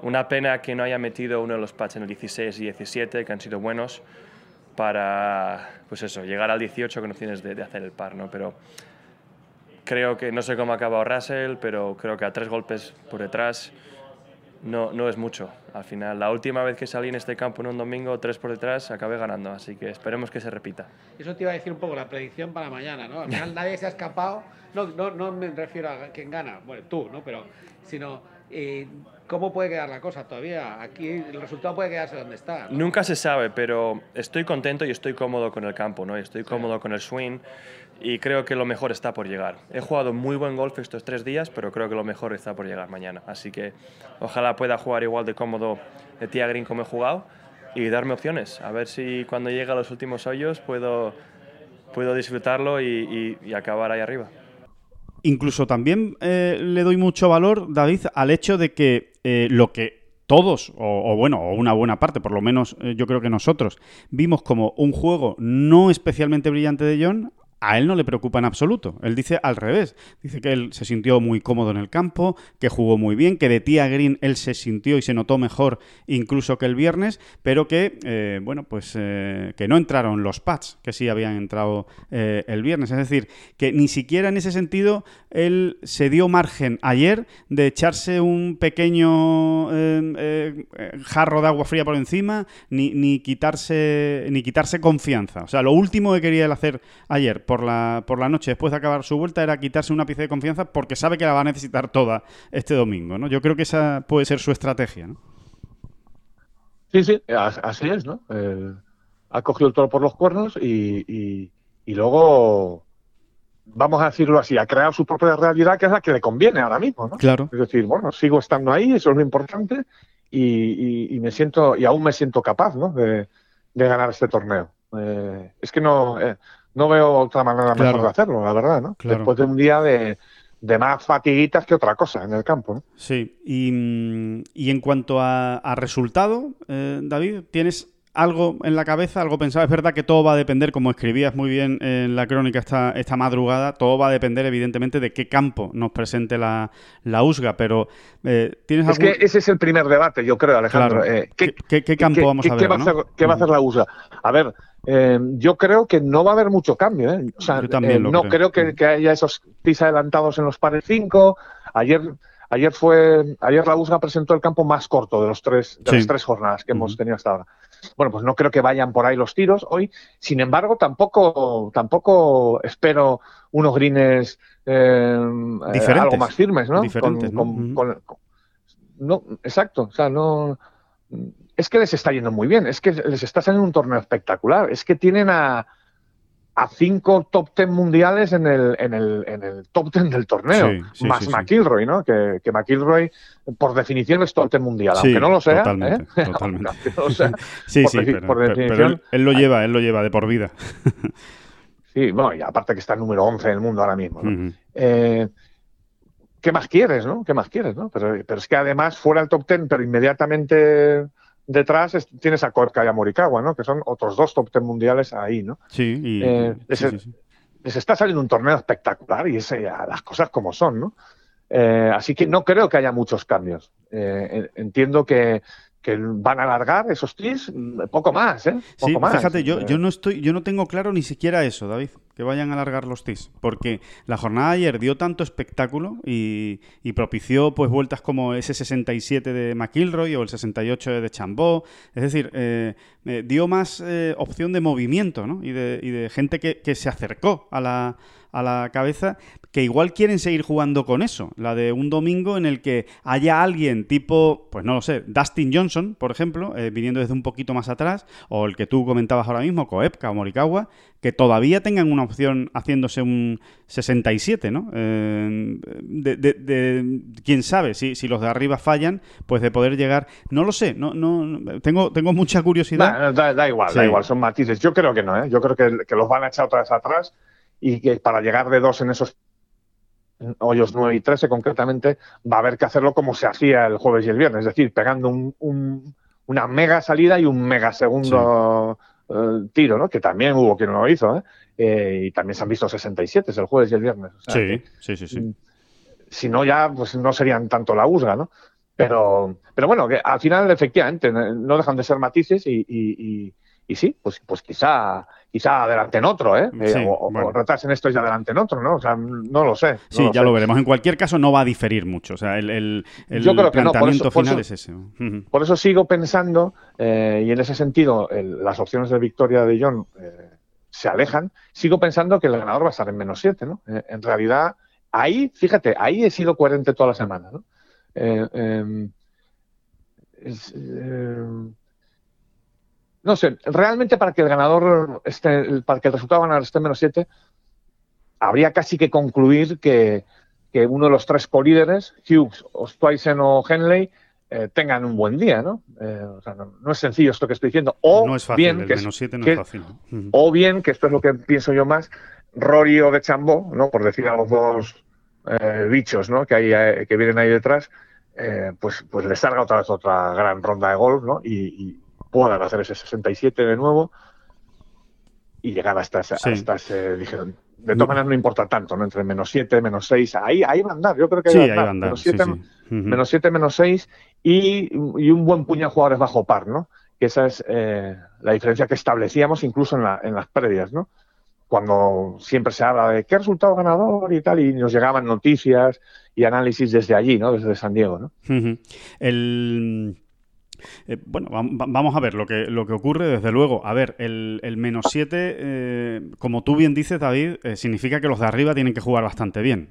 Speaker 3: una pena que no haya metido uno de los pads en el 16 y 17, que han sido buenos, para pues eso, llegar al 18 con opciones de, de hacer el par. ¿no? Pero Creo que no sé cómo ha acabado Russell, pero creo que a tres golpes por detrás no, no es mucho. Al final, la última vez que salí en este campo en un domingo, tres por detrás, acabé ganando. Así que esperemos que se repita.
Speaker 4: Eso te iba a decir un poco la predicción para mañana, ¿no? Al final nadie se ha escapado. No, no, no me refiero a quién gana, bueno, tú, ¿no? Pero, sino eh, cómo puede quedar la cosa todavía. Aquí el resultado puede quedarse donde está.
Speaker 3: Nunca se sabe, pero estoy contento y estoy cómodo con el campo, ¿no? Estoy cómodo con el swing y creo que lo mejor está por llegar. He jugado muy buen golf estos tres días, pero creo que lo mejor está por llegar mañana. Así que ojalá pueda jugar igual de cómodo de tía green como he jugado y darme opciones. A ver si cuando llegue a los últimos hoyos puedo, puedo disfrutarlo y, acabar ahí arriba.
Speaker 1: Incluso también eh, le doy mucho valor, David, al hecho de que eh, lo que todos, o, bueno, o una buena parte, por lo menos eh, yo creo que nosotros, vimos como un juego no especialmente brillante de John, a él no le preocupa en absoluto. Él dice al revés. Dice que él se sintió muy cómodo en el campo, que jugó muy bien, que de tía Green él se sintió y se notó mejor incluso que el viernes, pero que, eh, bueno, pues eh, que no entraron los pads, que sí habían entrado eh, el viernes. Es decir, que ni siquiera en ese sentido él se dio margen ayer de echarse un pequeño jarro de agua fría por encima, ni, ni, quitarse, ni quitarse confianza. O sea, lo último que quería él hacer ayer, por la, por la noche, después de acabar su vuelta, era quitarse una pieza de confianza porque sabe que la va a necesitar toda este domingo, ¿no? Yo creo que esa puede ser su estrategia, ¿no?
Speaker 2: Sí, sí, así es, ¿no? Eh, ha cogido el toro por los cuernos y, y, luego, vamos a decirlo así, ha creado su propia realidad que es la que le conviene ahora mismo, ¿no?
Speaker 1: Claro.
Speaker 2: Es decir, bueno, sigo estando ahí, eso es lo importante y, y me siento, y aún me siento capaz, ¿no? De, de ganar este torneo. Eh, es que no, eh, no veo otra manera mejor de hacerlo, la verdad, ¿no? Después de un día de, de más fatiguitas que otra cosa en el campo.
Speaker 1: Sí, y, y, en cuanto a, resultado, eh, David, ¿tienes algo en la cabeza, algo pensado? Es verdad que todo va a depender, como escribías muy bien en la crónica esta, esta madrugada, todo va a depender evidentemente de qué campo nos presente la, la USGA, pero eh, ¿tienes
Speaker 2: Es que ese es el primer debate, yo creo, Alejandro.
Speaker 1: Eh, ¿Qué, campo vamos a ver?
Speaker 2: Va a hacer, ¿Qué va a hacer la USGA? A ver, eh, yo creo que no va a haber mucho cambio. ¿eh? O sea, eh, no creo, que, haya esos pis adelantados en los pares 5. Ayer, ayer fue, ayer la USGA presentó el campo más corto de los tres, de las tres jornadas que hemos tenido hasta ahora. Bueno, pues no creo que vayan por ahí los tiros hoy. Sin embargo, tampoco, tampoco espero unos greens algo más firmes, ¿no?
Speaker 1: Diferentes,
Speaker 2: ¿no? exacto. O sea, no es que les está yendo muy bien, es que les está saliendo un torneo espectacular, es que tienen a, a cinco top ten mundiales en el, en el, en el top ten del torneo, más McIlroy, ¿no? Que, que, McIlroy, por definición, es top ten mundial, aunque no lo sea.
Speaker 1: Totalmente, ¿eh? totalmente. sí, sí, pero, él, lo lleva, él lo lleva de por vida.
Speaker 2: sí, bueno, y aparte que está el número 11 en el mundo ahora mismo, ¿no? Eh, ¿Qué más quieres, no? ¿Qué más quieres, no? Pero, pero es que además fuera el top ten, pero inmediatamente detrás tienes a Corca y a Morikawa, ¿no? Que son otros dos top ten mundiales ahí, ¿no?
Speaker 1: Sí, y, eh,
Speaker 2: les, está saliendo un torneo espectacular y ese, las cosas como son, ¿no? Eh, así que no creo que haya muchos cambios. Eh, entiendo que, que van a alargar esos teams poco más, ¿eh?
Speaker 1: sí,
Speaker 2: fíjate,
Speaker 1: yo, yo no estoy, yo no tengo claro ni siquiera eso, David, que vayan a alargar los teams, porque la jornada de ayer dio tanto espectáculo y, propició pues vueltas como ese 67 de McIlroy o el 68 de Chambó, es decir, eh, eh, dio más eh, opción de movimiento, ¿no? Y de, y gente que, se acercó a la, cabeza que igual quieren seguir jugando con eso, la de un domingo en el que haya alguien tipo, pues no lo sé, Dustin Johnson, por ejemplo, viniendo desde un poquito más atrás, o el que tú comentabas ahora mismo, Koepka o Morikawa, que todavía tengan una opción haciéndose un 67, ¿no? Eh, de, quién sabe, si, si los de arriba fallan, pues de poder llegar, no lo sé, no, no tengo, tengo mucha curiosidad.
Speaker 2: Da, igual, da igual, son matices. Yo creo que no, ¿eh? yo creo que, que los van a echar otra vez atrás y que para llegar de dos en esos hoyos 9 y 13 concretamente, va a haber que hacerlo como se hacía el jueves y el viernes, es decir, pegando un, una mega salida y un mega segundo eh, tiro, ¿no? que también hubo quien lo hizo, ¿eh? ¿eh? y también se han visto 67 el jueves y el viernes.
Speaker 1: sí, sí, sí, sí. Mm,
Speaker 2: si no, ya pues no serían tanto la USGA, ¿no? Pero, pero bueno, que al final efectivamente no dejan de ser matices y, y, y sí, pues, pues quizá quizá adelanten otro, ¿eh? eh o, retrasen esto y adelanten otro, ¿no? O sea, no lo sé.
Speaker 1: sí, ya lo veremos. En cualquier caso, no va a diferir mucho. O sea, el, el, Yo creo que planteamiento final es ese.
Speaker 2: Por eso sigo pensando, eh, y en ese sentido, las opciones de victoria de John eh, se alejan. Sigo pensando que el ganador va a estar en menos 7, ¿no? en realidad, ahí, fíjate, ahí he sido coherente toda la semana, ¿no? Em, es, no sé, realmente para que el ganador esté, para que el resultado ganador esté en menos 7, habría casi que concluir que, uno de los tres colíderes, Hughes, Ostweisen o Henley, eh, tengan un buen día, ¿no? Eh, o sea, no, es sencillo esto que estoy diciendo. O
Speaker 1: no es fácil,
Speaker 2: bien,
Speaker 1: que, menos 7 no es fácil.
Speaker 2: O bien, que esto es lo que pienso yo más, Rory o de Chambó, ¿no? Por decir a los dos eh, bichos, ¿no? Que, hay, que vienen ahí detrás, pues, pues les salga otra vez otra gran ronda de golf, ¿no? y, puedan hacer ese 67 de nuevo y llegar hasta, ese, dijeron, de todas maneras no importa tanto, ¿no? Entre menos 7, menos 6, ahí, ahí va a andar, yo creo que
Speaker 1: ahí, va a andar.
Speaker 2: Menos 7, menos 6 y, y, un buen puño de jugadores bajo par, ¿no? Que esa es eh, la diferencia que establecíamos incluso en, la, en las previas, ¿no? Cuando siempre se habla de qué resultado ganador y tal, y nos llegaban noticias y análisis desde allí, ¿no? Desde San Diego, ¿no?
Speaker 1: El eh, bueno, vamos a ver lo que, lo que ocurre, desde luego. A ver, el, menos 7, eh, como tú bien dices, David, eh, significa que los de arriba tienen que jugar bastante bien.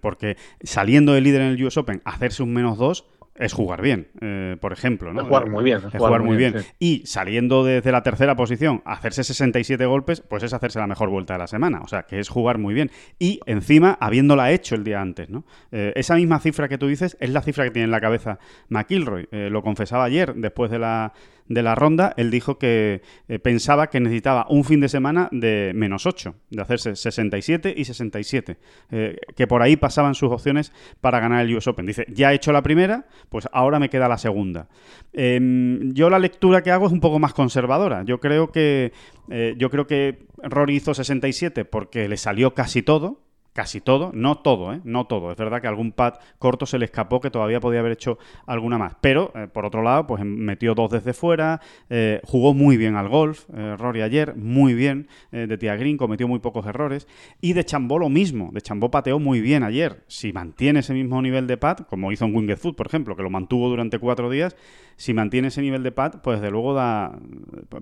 Speaker 1: porque saliendo de líder en el US Open, hacerse un menos 2 es jugar bien, eh, por ejemplo. ¿no?
Speaker 2: Es jugar muy bien.
Speaker 1: Es, jugar, muy bien. Y saliendo desde la tercera posición, hacerse 67 golpes, pues es hacerse la mejor vuelta de la semana. O sea, que es jugar muy bien. Y encima, habiéndola hecho el día antes, ¿no? Eh, esa misma cifra que tú dices es la cifra que tiene en la cabeza McIlroy. Eh, lo confesaba ayer, después de la, de la ronda, él dijo que eh, pensaba que necesitaba un fin de semana de menos 8, de hacerse 67 y 67, eh, que por ahí pasaban sus opciones para ganar el US Open. Dice, ya he hecho la primera, pues ahora me queda la segunda. Em, yo la lectura que hago es un poco más conservadora. Yo creo que, eh, yo creo que Rory hizo 67 porque le salió casi todo, casi todo, no todo, ¿eh? no todo. Es verdad que algún pad corto se le escapó que todavía podía haber hecho alguna más. Pero, eh, por otro lado, pues metió dos desde fuera, eh, jugó muy bien al golf, Rory ayer, muy bien, de Tia Green, cometió muy pocos errores. Y de Chambó lo mismo, de Chambó pateó muy bien ayer. Si mantiene ese mismo nivel de pad, como hizo en Winged Foot, por ejemplo, que lo mantuvo durante cuatro días, si mantiene ese nivel de pad, pues de luego da,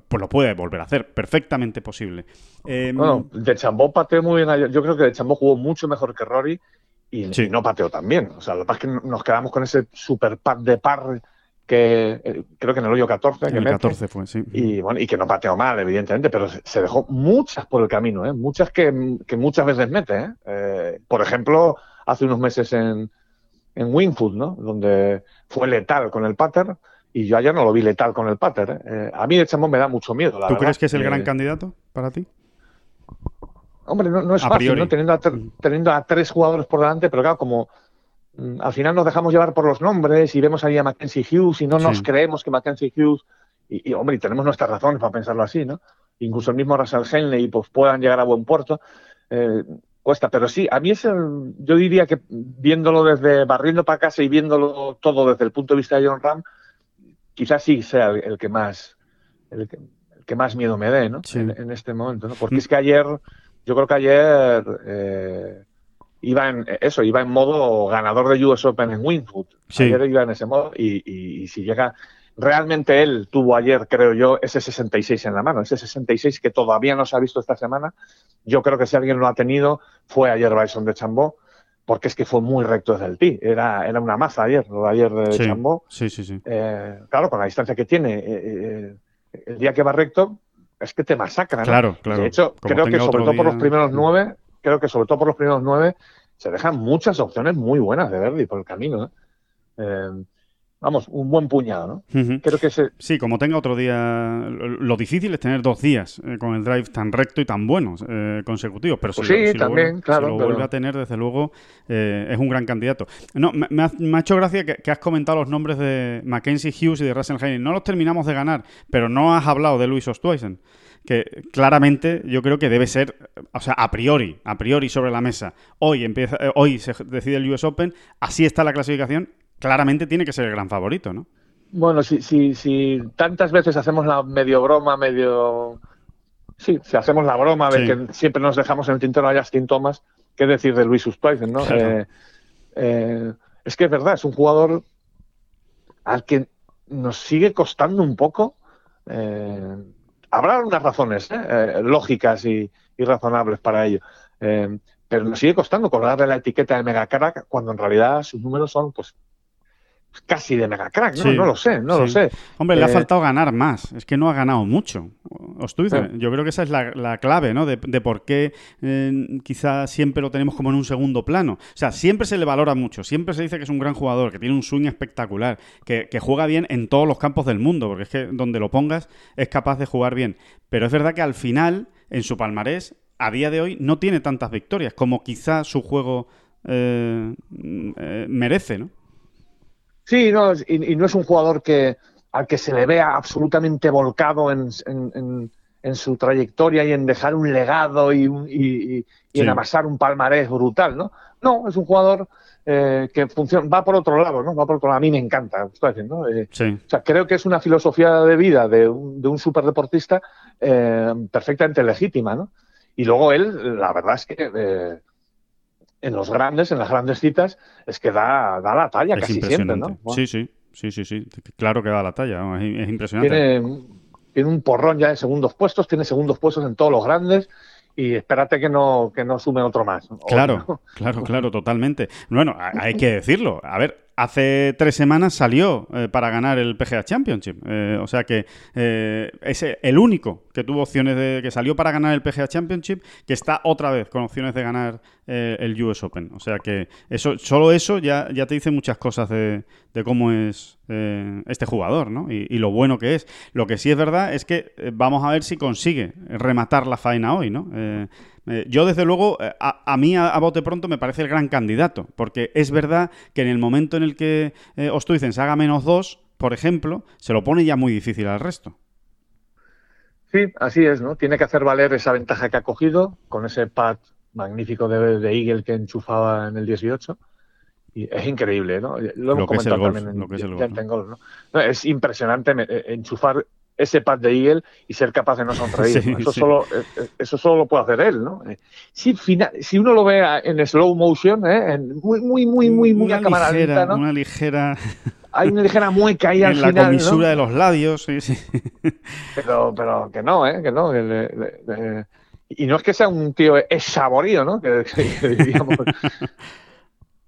Speaker 1: pues lo puede volver a hacer, perfectamente posible.
Speaker 2: Em, bueno, de Chambó pateó muy bien ayer. Yo creo que de Chambó jugó mucho mejor que Rory y, no pateó tan bien. O sea, lo que pasa es que nos quedamos con ese super pad de par que eh, creo que en el hoyo 14.
Speaker 1: En el 14 fue, sí.
Speaker 2: Y, bueno, y que no pateó mal, evidentemente, pero se dejó muchas por el camino, ¿eh? muchas que, que muchas veces mete. ¿eh? ¿eh? por ejemplo, hace unos meses en, en Wingfoot, ¿no? donde fue letal con el pater. Y yo ayer no lo vi letal con el pater. ¿eh? a mí de Chambón me da mucho miedo.
Speaker 1: ¿Tú crees que es el gran candidato para ti?
Speaker 2: Hombre, no, es fácil, ¿no? Teniendo a, teniendo a tres jugadores por delante, pero claro, como mm, al final nos dejamos llevar por los nombres y vemos ahí a Mackenzie Hughes y no nos creemos que Mackenzie Hughes, y, hombre, y tenemos nuestras razones para pensarlo así, ¿no? Incluso el mismo Russell Henley pues puedan llegar a buen puerto. Eh, cuesta, pero sí, a mí es el, yo diría que viéndolo desde barriendo para casa y viéndolo todo desde el punto de vista de John Ram, quizás sí sea el, que más el que, más miedo me dé, ¿no? En, este momento, ¿no? Porque mm. es que ayer yo creo que ayer eh, iba en eso, iba en modo ganador de US Open en Winfoot. Ayer iba en ese modo y, si llega realmente él tuvo ayer, creo yo, ese 66 en la mano, ese 66 que todavía no se ha visto esta semana. Yo creo que si alguien lo ha tenido fue ayer Bison de Chambó, porque es que fue muy recto desde el tee. Era, era una maza ayer, lo de ayer de Chambó.
Speaker 1: Sí, sí, sí.
Speaker 2: Eh, claro, con la distancia que tiene, eh, el día que va recto, es que te masacran.
Speaker 1: Claro, claro.
Speaker 2: De hecho, creo que sobre todo por los primeros nueve, creo que sobre todo por los primeros nueve, se dejan muchas opciones muy buenas de Verdi por el camino. Eh, vamos, un buen puñado, ¿no? Creo que
Speaker 1: Sí, como tenga otro día... Lo difícil es tener dos días eh, con el drive tan recto y tan buenos eh, consecutivos, pero si,
Speaker 2: sí, también, claro,
Speaker 1: lo vuelve a tener, desde luego, es un gran candidato. No, me, ha, hecho gracia que, has comentado los nombres de Mackenzie Hughes y de Russell Haynes. No los terminamos de ganar, pero no has hablado de Luis Ostweisen que claramente yo creo que debe ser, o sea, a priori, a priori sobre la mesa. Hoy empieza, eh, hoy se decide el US Open, así está la clasificación, claramente tiene que ser el gran favorito, ¿no?
Speaker 2: Bueno, si, si, si tantas veces hacemos la medio broma, medio... Sí, si hacemos la broma de que siempre nos dejamos en el tintero a Justin Thomas, ¿qué decir de Luis Uspaisen, no? Eh, eh, es que es verdad, es un jugador al que nos sigue costando un poco habrá unas razones ¿eh? Eh, lógicas y, razonables para ello. Eh, pero nos sigue costando cobrarle la etiqueta de mega crack cuando en realidad sus números son pues casi de mega crack, ¿no? no lo sé, no lo sé.
Speaker 1: Hombre, le ha faltado ganar más, es que no ha ganado mucho. Os yo creo que esa es la, clave, ¿no? De, por qué quizá siempre lo tenemos como en un segundo plano. O sea, siempre se le valora mucho, siempre se dice que es un gran jugador, que tiene un swing espectacular, que, juega bien en todos los campos del mundo, porque es que donde lo pongas es capaz de jugar bien. Pero es verdad que al final, en su palmarés, a día de hoy, no tiene tantas victorias como quizá su juego eh, eh, merece, ¿no?
Speaker 2: Sí, no, y, no es un jugador que al que se le vea absolutamente volcado en, su trayectoria y en dejar un legado y, en amasar un palmarés brutal, ¿no? No, es un jugador eh, que funciona, va por otro lado, ¿no? Va por otro lado. A mí me encanta, estoy diciendo. Eh, o sea, creo que es una filosofía de vida de un, de un superdeportista eh, perfectamente legítima, ¿no? Y luego él, la verdad es que en los grandes, en las grandes citas, es que da, da la talla casi siempre, ¿no?
Speaker 1: Sí, sí, sí, sí, sí, claro que da la talla, es, impresionante.
Speaker 2: Tiene, tiene, un porrón ya de segundos puestos, tiene segundos puestos en todos los grandes y espérate que no, que no sume otro más.
Speaker 1: Claro, claro, claro, totalmente. Bueno, hay que decirlo. A ver, hace tres semanas salió para ganar el PGA Championship. o sea que es el único que tuvo opciones de. que salió para ganar el PGA Championship, que está otra vez con opciones de ganar el US Open. O sea que eso, solo eso ya, ya te dice muchas cosas de, cómo es este jugador, ¿no? Y, lo bueno que es. Lo que sí es verdad es que vamos a ver si consigue rematar la faena hoy, ¿no? Eh, yo, desde luego, eh, a, mí a, bote pronto me parece el gran candidato, porque es verdad que en el momento en el que eh, se haga menos dos, por ejemplo, se lo pone ya muy difícil al resto.
Speaker 2: Sí, así es, ¿no? Tiene que hacer valer esa ventaja que ha cogido con ese pad magnífico de, de Eagle que enchufaba en el 18. Y es increíble, ¿no?
Speaker 1: Lo hemos comentado también en,
Speaker 2: ¿no? Es impresionante enchufar ese pad de Eagle y ser capaz de no sonreír. Eso, Solo, eh, eh, eso solo lo puede hacer él, ¿no? Eh, si, si uno lo ve en slow motion, ¿eh? muy, muy, muy, muy, muy
Speaker 1: una
Speaker 2: a ligera,
Speaker 1: ¿no? Una ligera...
Speaker 2: Hay una ligera mueca ahí al
Speaker 1: final, la comisura de los labios, sí, sí.
Speaker 2: Pero, pero que no, ¿eh? Que no. y no es que sea un tío saborío, ¿no? Que, que diríamos...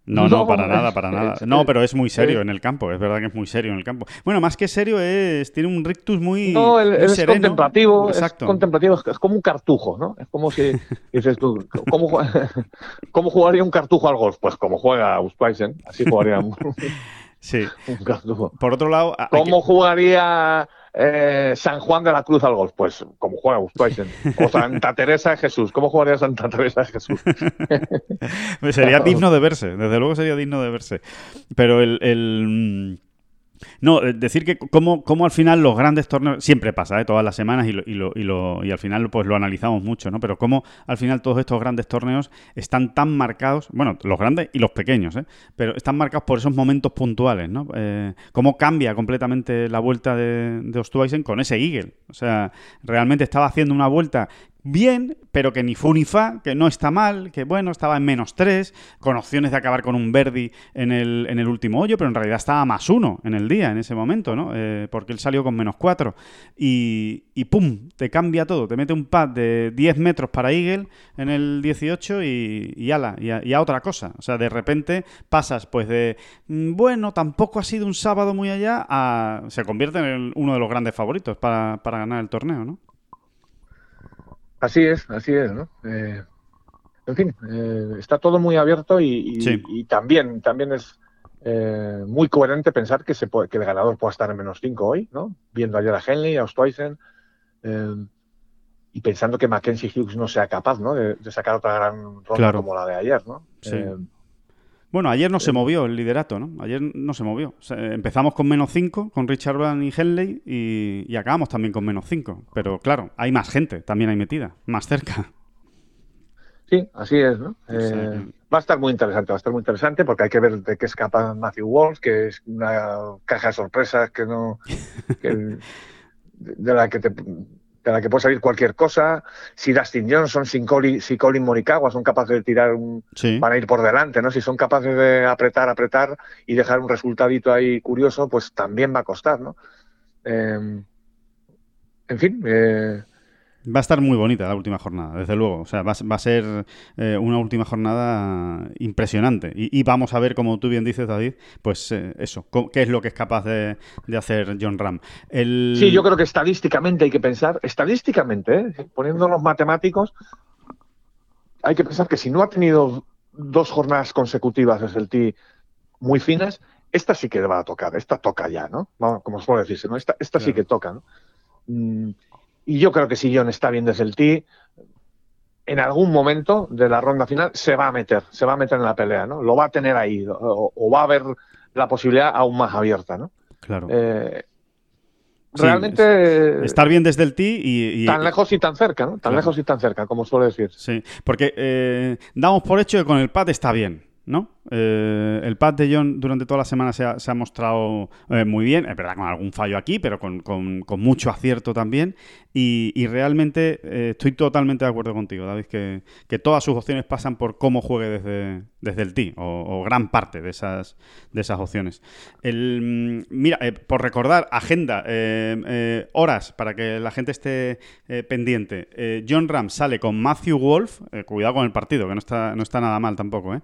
Speaker 1: No, no, para nada, para nada. No, pero es muy serio en el campo, es verdad que es muy serio en el campo. Bueno, más que serio es, tiene un rictus muy,
Speaker 2: no, es contemplativo, Exacto. es contemplativo, es como un cartujo, ¿no? Es como si dices tú, ¿cómo, ¿cómo jugaría un cartujo al golf? Pues como juega Uspaisen, así jugaría un,
Speaker 1: sí.
Speaker 2: un cartujo.
Speaker 1: Por otro lado,
Speaker 2: ¿cómo jugaría eh, San Juan de la Cruz al golf? Pues como juega Uspaisen. O Santa Teresa de Jesús. ¿Cómo jugaría Santa Teresa de Jesús?
Speaker 1: sería digno de verse, desde luego sería digno de verse. Pero el no, eh, decir que como, como al final los grandes torneos, siempre pasa, ¿eh? todas las semanas y, lo, y, lo, y, lo, y al final pues lo analizamos mucho, ¿no? Pero cómo al final todos estos grandes torneos están tan marcados, bueno, los grandes y los pequeños, ¿eh? Pero están marcados por esos momentos puntuales, ¿no? Eh, cómo cambia completamente la vuelta de, de con ese Eagle. O sea, realmente estaba haciendo una vuelta bien, pero que ni fu ni fa, que no está mal, que bueno, estaba en menos 3, con opciones de acabar con un Verdi en el, en el último hoyo, pero en realidad estaba más 1 en el día, en ese momento, ¿no? Eh, porque él salió con menos 4. Y, y ¡pum! Te cambia todo. Te mete un pad de 10 metros para Eagle en el 18 y, y ala, y a, otra cosa. O sea, de repente pasas pues de, mm, bueno, tampoco ha sido un sábado muy allá, a... se convierte en uno de los grandes favoritos para, para ganar el torneo, ¿no?
Speaker 2: Así es, así es, ¿no? Eh, en fin, eh, está todo muy abierto y, también, también es eh, muy coherente pensar que, se puede, que el ganador pueda estar en menos 5 hoy, ¿no? Viendo ayer a Henley, a Ostweisen, y pensando que Mackenzie Hughes no sea capaz, ¿no? De, sacar otra gran ronda como la de ayer, ¿no?
Speaker 1: Bueno, ayer no se movió el liderato, ¿no? Ayer no se movió. empezamos con menos 5 con Richard Brand y Henley y, acabamos también con menos 5. Pero claro, hay más gente, también hay metida, más cerca.
Speaker 2: Sí, así es, ¿no? Eh, va a estar muy interesante, va a estar muy interesante porque hay que ver de qué es capaz Matthew Walsh, que es una caja de sorpresas que no... de la que te de la que puede salir cualquier cosa. Si Dustin Johnson, si Colin, si Colin Morikawa son capaces de tirar un... van a ir por delante, ¿no? Si son capaces de apretar, apretar y dejar un resultadito ahí curioso, pues también va a costar, ¿no? Em, en fin, eh,
Speaker 1: Va a estar muy bonita la última jornada, desde luego. O sea, va, a ser eh, una última jornada impresionante. Y, vamos a ver, como tú bien dices, David, pues eh, eso, qué es lo que es capaz de, hacer John Ram.
Speaker 2: Sí, yo creo que estadísticamente hay que pensar, estadísticamente, ¿eh? poniendo los matemáticos, hay que pensar que si no ha tenido dos jornadas consecutivas desde el T muy finas, esta sí que va a tocar, esta toca ya, ¿no? Como suele decirse, ¿no? Esta, esta sí que toca, ¿no? Mm, y yo creo que si John está bien desde el tee, en algún momento de la ronda final se va a meter, se va a meter en la pelea, ¿no? Lo va a tener ahí, o, va a haber la posibilidad aún más abierta, ¿no?
Speaker 1: Claro.
Speaker 2: Eh, realmente
Speaker 1: estar bien desde el tee y,
Speaker 2: tan lejos y tan cerca, ¿no? Tan lejos y tan cerca, como suele decir.
Speaker 1: Sí, porque eh, damos por hecho que con el pad está bien. ¿no? Eh, el pad de John durante toda la semana se ha, mostrado eh, muy bien, es verdad con algún fallo aquí, pero con, mucho acierto también. Y, realmente eh, estoy totalmente de acuerdo contigo, David, que, todas sus opciones pasan por cómo juegue desde, el tee, o, gran parte de esas, opciones. Mm, mira, por recordar, agenda, horas para que la gente esté pendiente. John Ram sale con Matthew Wolf, cuidado con el partido, que no está nada mal tampoco,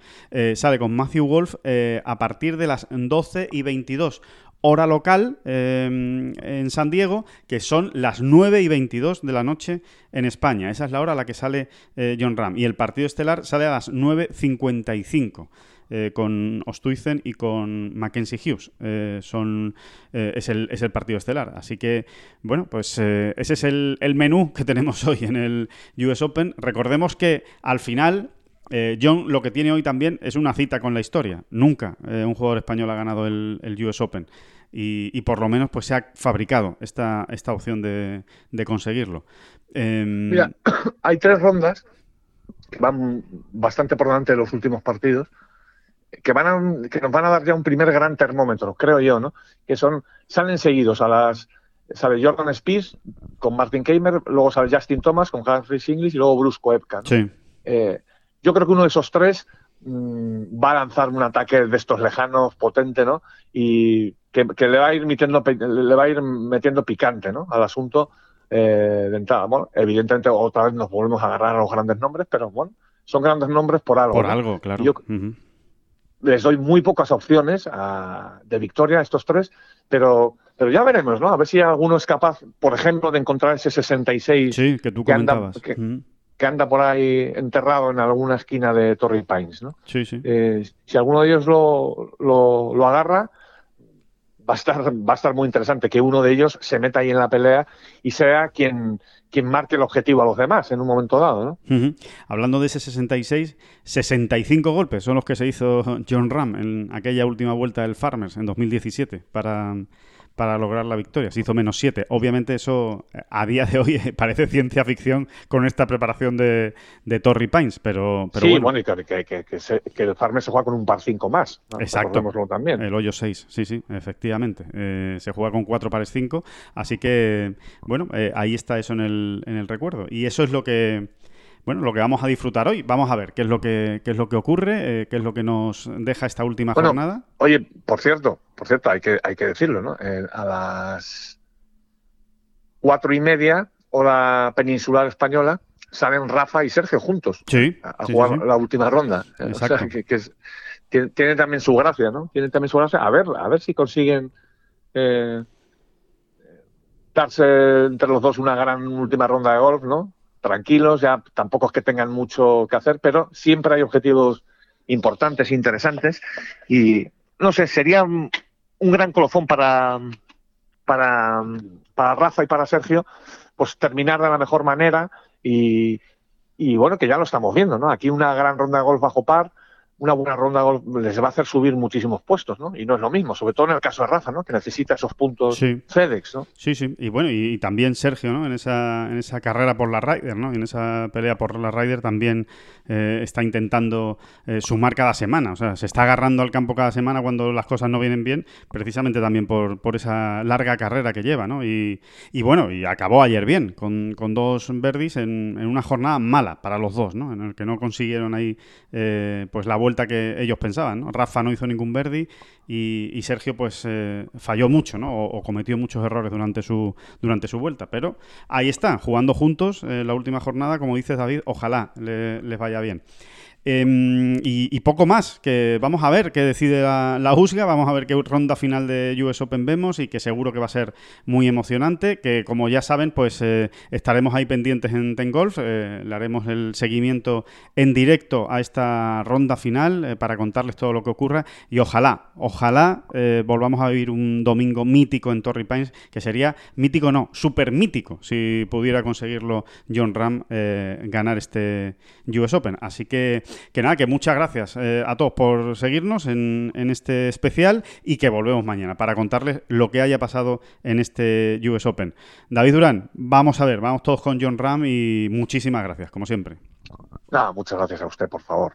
Speaker 1: sale con Matthew Wolf eh, a partir de las 12 y 22 hora local em, en San Diego, que son las 9 y 22 de la noche en España. Esa es la hora a la que sale eh, John Ram. Y el partido estelar sale a las 9.55. Eh, con Ostuizen y con Mackenzie Hughes. Eh, son, es, el, es, el, partido estelar. Así que, bueno, pues ese es el, menú que tenemos hoy en el US Open. Recordemos que al final eh, John lo que tiene hoy también es una cita con la historia. Nunca eh, un jugador español ha ganado el, US Open. Y, por lo menos pues se ha fabricado esta, esta opción de, conseguirlo.
Speaker 2: Em, Mira, hay tres rondas que van bastante por delante de los últimos partidos que van que nos van a dar ya un primer gran termómetro, creo yo, ¿no? Que son salen seguidos a las sale Jordan Spies con Martin Keimer, luego sale Justin Thomas con Harry English y luego Bruce Koepka.
Speaker 1: Sí.
Speaker 2: Eh, yo creo que uno de esos tres mm, va a lanzar un ataque de estos lejanos potente, ¿no? Y que, le va a ir metiendo, le va a ir metiendo picante, ¿no? Al asunto eh, de entrada. Bueno, evidentemente otra vez nos volvemos a agarrar a los grandes nombres, pero bueno, son grandes nombres por algo.
Speaker 1: Por algo, claro.
Speaker 2: Yo les doy muy pocas opciones de victoria a estos tres, pero pero ya veremos, ¿no? A ver si alguno es capaz, por ejemplo, de encontrar ese 66
Speaker 1: sí, que tú comentabas
Speaker 2: que anda por ahí enterrado en alguna esquina de Torrey Pines, ¿no?
Speaker 1: Sí, sí.
Speaker 2: Eh, si alguno de ellos lo, lo, agarra, va a, estar, va a estar muy interesante que uno de ellos se meta ahí en la pelea y sea quien, quien marque el objetivo a los demás en un momento dado, ¿no?
Speaker 1: Hablando de ese 66, 65 golpes son los que se hizo John Ram en aquella última vuelta del Farmers en 2017 para para lograr la victoria. Se hizo menos 7. Obviamente eso a día de hoy parece ciencia ficción con esta preparación de, de Torrey Pines, pero, pero
Speaker 2: sí,
Speaker 1: bueno.
Speaker 2: y que, que, el Farmer se juega con un par 5 más.
Speaker 1: Exacto.
Speaker 2: También.
Speaker 1: El hoyo 6, sí, sí, efectivamente. Eh, se juega con 4 pares 5, así que, bueno, eh, ahí está eso en el, en el recuerdo. Y eso es lo que bueno, lo que vamos a disfrutar hoy. Vamos a ver qué es lo que, qué es lo que ocurre, eh, qué es lo que nos deja esta última jornada.
Speaker 2: Oye, por cierto, por cierto, hay que, hay que decirlo, ¿no? Eh, a las cuatro y media, hora peninsular española, salen Rafa y Sergio juntos
Speaker 1: sí,
Speaker 2: a, jugar la última ronda. O sea, que, tiene, también su gracia, ¿no? Tiene también su gracia. A ver, a ver si consiguen eh, darse entre los dos una gran última ronda de golf, ¿no? Tranquilos, ya tampoco es que tengan mucho que hacer, pero siempre hay objetivos importantes, interesantes y no sé, sería un, gran colofón para, para, para Rafa y para Sergio, pues terminar de la mejor manera y, y bueno, que ya lo estamos viendo, ¿no? Aquí una gran ronda de golf bajo par, una buena ronda les va a hacer subir muchísimos puestos, ¿no? Y no es lo mismo, sobre todo en el caso de Rafa, ¿no? Que necesita esos puntos FedEx, ¿no?
Speaker 1: Sí, sí. Y bueno, y, también Sergio, ¿no? En esa, en esa carrera por la Ryder, ¿no? En esa pelea por la Ryder también eh, está intentando eh, sumar cada semana. O sea, se está agarrando al campo cada semana cuando las cosas no vienen bien, precisamente también por, por esa larga carrera que lleva, ¿no? Y, y bueno, y acabó ayer bien, con, con dos verdis en, en, una jornada mala para los dos, ¿no? En el que no consiguieron ahí eh, pues la vuelta que ellos pensaban. ¿no? Rafa no hizo ningún Verdi y, Sergio pues eh, falló mucho ¿no? O, cometió muchos errores durante su, durante su vuelta. Pero ahí está, jugando juntos eh, la última jornada, como dices David, ojalá les vaya bien. Em, y, poco más, que vamos a ver qué decide la, la, USGA, vamos a ver qué ronda final de US Open vemos y que seguro que va a ser muy emocionante, que como ya saben, pues eh, estaremos ahí pendientes en Ten Golf, eh, le haremos el seguimiento en directo a esta ronda final eh, para contarles todo lo que ocurra y ojalá, ojalá volvamos a vivir un domingo mítico en Torrey Pines, que sería mítico no, súper mítico, si pudiera conseguirlo John Ram ganar este US Open. Así que que nada, que muchas gracias eh, a todos por seguirnos en, este especial y que volvemos mañana para contarles lo que haya pasado en este US Open. David Durán, vamos a ver, vamos todos con John Ram y muchísimas gracias, como siempre.
Speaker 2: Nada, muchas gracias a usted, por favor.